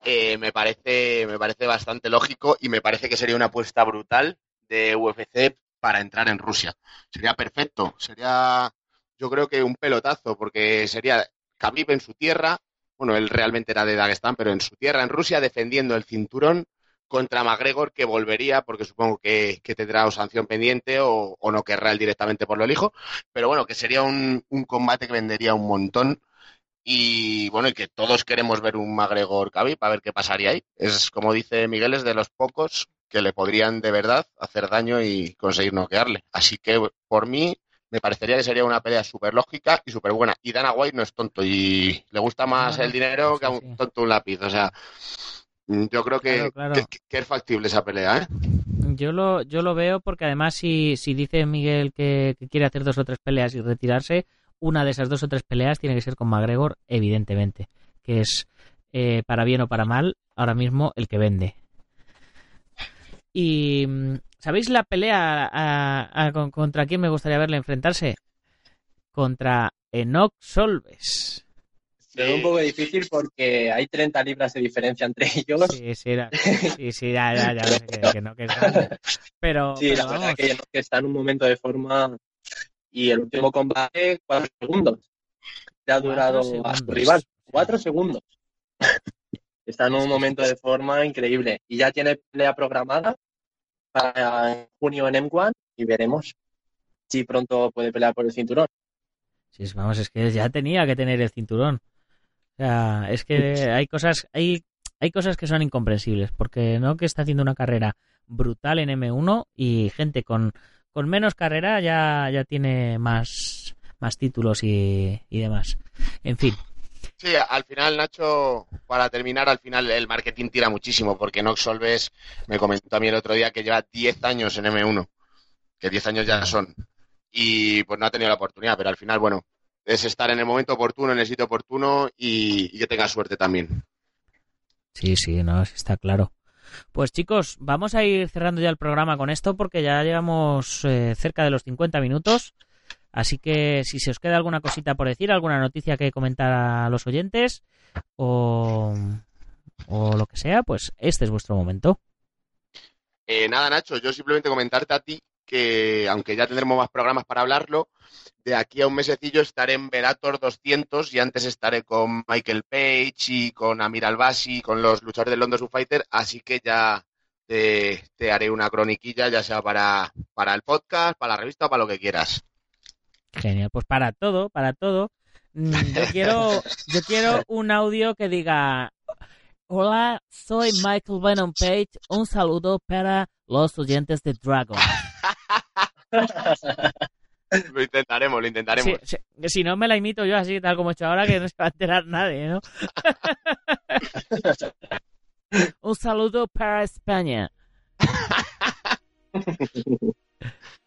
eh, me parece me parece bastante lógico y me parece que sería una apuesta brutal de UFC para entrar en Rusia. Sería perfecto. Sería yo creo que un pelotazo porque sería Khabib en su tierra. Bueno, él realmente era de Dagestán, pero en su tierra, en Rusia, defendiendo el cinturón contra McGregor, que volvería, porque supongo que, que tendrá o sanción pendiente o, o no querrá él directamente por lo elijo. Pero bueno, que sería un, un combate que vendería un montón. Y bueno, y que todos queremos ver un McGregor Khabib para ver qué pasaría ahí. Es como dice Miguel, es de los pocos que le podrían de verdad hacer daño y conseguir noquearle. Así que por mí me parecería que sería una pelea súper lógica y súper buena. Y Dana White no es tonto y le gusta más el dinero que a un tonto un lápiz. O sea, yo creo que, Claro, claro. que- que es factible esa pelea, ¿eh? Yo lo, yo lo veo porque además si, si dice Miguel que, que quiere hacer dos o tres peleas y retirarse, una de esas dos o tres peleas tiene que ser con McGregor, evidentemente, que es eh, para bien o para mal, ahora mismo el que vende. Y mm, ¿sabéis la pelea a- a- con- contra quién me gustaría verle enfrentarse? Contra Enoch Solves. Se ve un poco difícil porque hay 30 libras de diferencia entre ellos. Sí, sí, era- sí, sí, ya, ya, ya, que, que no, que es. Pero, Sí, pero la verdad que, que está en un momento de forma y el último combate, cuatro segundos. Le ha durado a su rival. Cuatro segundos. Está en un momento de forma increíble. Y ya tiene pelea programada para junio en M1 y veremos si pronto puede pelear por el cinturón. Sí, es- vamos, es que ya tenía que tener el cinturón. O sea, es que hay cosas, hay, hay cosas que son incomprensibles, porque no que está haciendo una carrera brutal en M1 y gente con, con menos carrera ya, ya tiene más, más títulos y, y demás. En fin, Sí, al final, Nacho, para terminar, al final el marketing tira muchísimo, porque Nox Solves me comentó a mí el otro día que lleva 10 años en M1, que 10 años ya son, y pues no ha tenido la oportunidad, pero al final, bueno, es estar en el momento oportuno, en el sitio oportuno y, y que tenga suerte también. sí, sí, no, está claro. Pues chicos, vamos a ir cerrando ya el programa con esto porque ya llevamos eh, cerca de los 50 minutos. Así que si se os queda alguna cosita por decir, alguna noticia que comentar a los oyentes o, o lo que sea, pues este es vuestro momento. Eh, nada, Nacho, yo simplemente comentarte a ti que, aunque ya tendremos más programas para hablarlo, de aquí a un mesecillo estaré en Velator 200 y antes estaré con Michael Page y con Amir Albasi, con los luchadores del London Fighter, así que ya te, haré una croniquilla, ya sea para, para el podcast, para la revista para lo que quieras. Genial, pues para todo, para todo. Mm, Yo quiero, yo quiero un audio que diga Hola, soy Michael Venom Page. Un saludo para los oyentes de Dragon. Lo intentaremos, lo intentaremos. Si, si- si no me la imito yo así, tal como he hecho ahora, que no se va a enterar nadie, ¿no? Un saludo para España.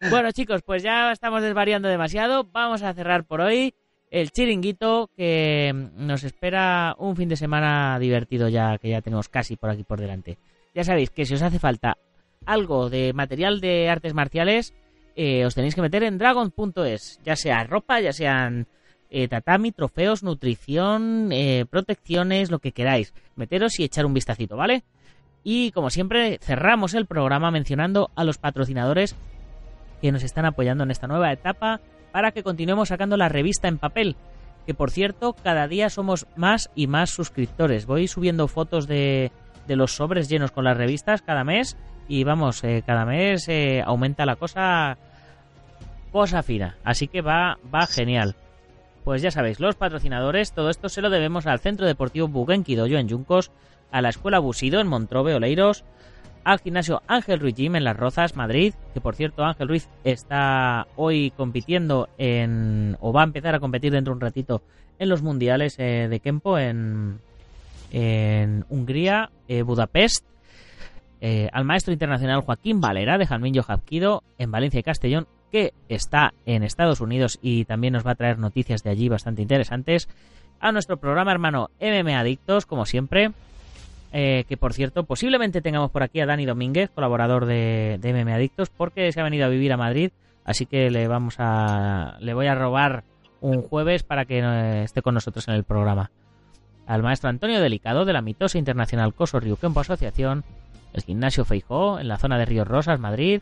Bueno, chicos, pues ya estamos desvariando demasiado. Vamos a cerrar por hoy el chiringuito que nos espera un fin de semana divertido ya que ya tenemos casi por aquí por delante. Ya sabéis que si os hace falta algo de material de artes marciales, eh, os tenéis que meter en dragon.es, ya sea ropa, ya sean eh, tatami, trofeos, nutrición, eh, protecciones, lo que queráis. Meteros y echar un vistacito, ¿vale? Y como siempre, cerramos el programa mencionando a los patrocinadores que nos están apoyando en esta nueva etapa para que continuemos sacando la revista en papel. Que por cierto, cada día somos más y más suscriptores. Voy subiendo fotos de, de los sobres llenos con las revistas cada mes y vamos, eh, cada mes eh, aumenta la cosa cosa fina. Así que va, va genial. Pues ya sabéis, los patrocinadores, todo esto se lo debemos al Centro Deportivo Buguenqui Doyo en Yuncos, a la Escuela Busido en Montrobe, Oleiros, al gimnasio Ángel Ruiz Gym en Las Rozas, Madrid, que por cierto Ángel Ruiz está hoy compitiendo en, o va a empezar a competir dentro de un ratito en los mundiales eh, de Kempo en, en Hungría, Budapest, eh, al maestro internacional Joaquín Valera de Jalmillo Japquido en Valencia y Castellón, que está en Estados Unidos y también nos va a traer noticias de allí bastante interesantes, a nuestro programa hermano MM Adictos, como siempre, Eh, que por cierto, posiblemente tengamos por aquí a Dani Domínguez, colaborador de, MM Adictos, porque se ha venido a vivir a Madrid, así que le vamos a, le voy a robar un jueves para que eh, esté con nosotros en el programa. Al maestro Antonio Delicado de la mitosa internacional Coso Campo Asociación, el gimnasio Feijó en la zona de Ríos Rosas, Madrid,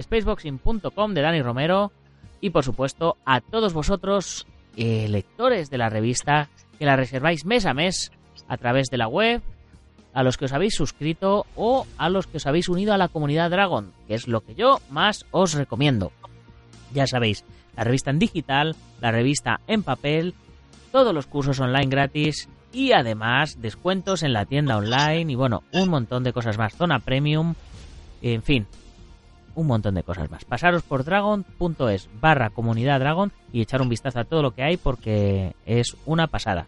spaceboxing.com de Dani Romero y por supuesto a todos vosotros, eh, lectores de la revista, que la reserváis mes a mes a través de la web, a los que os habéis suscrito o a los que os habéis unido a la comunidad Dragon, que es lo que yo más os recomiendo. Ya sabéis, la revista en digital, la revista en papel, todos los cursos online gratis y además descuentos en la tienda online y bueno, un montón de cosas más. Zona premium, en fin, un montón de cosas más. Pasaros por dragon.es barra comunidad dragon y echar un vistazo a todo lo que hay porque es una pasada.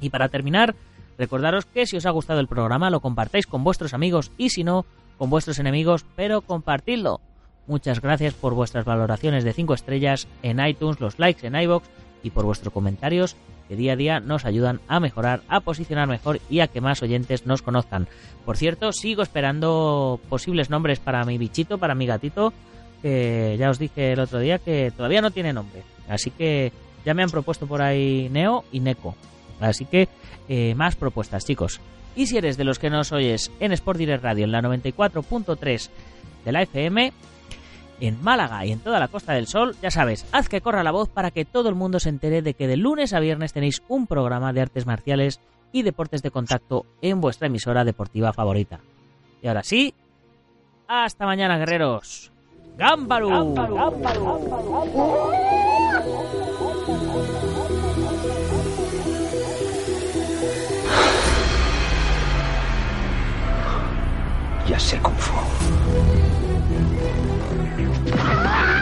Y para terminar, recordaros que si os ha gustado el programa lo compartáis con vuestros amigos y si no, con vuestros enemigos, pero compartidlo. Muchas gracias por vuestras valoraciones de 5 estrellas en iTunes, los likes en iBox y por vuestros comentarios que día a día nos ayudan a mejorar, a posicionar mejor y a que más oyentes nos conozcan. Por cierto, sigo esperando posibles nombres para mi bichito, para mi gatito, que ya os dije el otro día que todavía no tiene nombre. Así que ya me han propuesto por ahí Neo y Neko. Así que eh, más propuestas, chicos. Y si eres de los que nos oyes en Sport Direct Radio en la 94.3 de la FM, en Málaga y en toda la Costa del Sol, ya sabes, haz que corra la voz para que todo el mundo se entere de que de lunes a viernes tenéis un programa de artes marciales y deportes de contacto en vuestra emisora deportiva favorita. Y ahora sí, hasta mañana, guerreros. ¡Gámbaru! Ya sé Kung. 快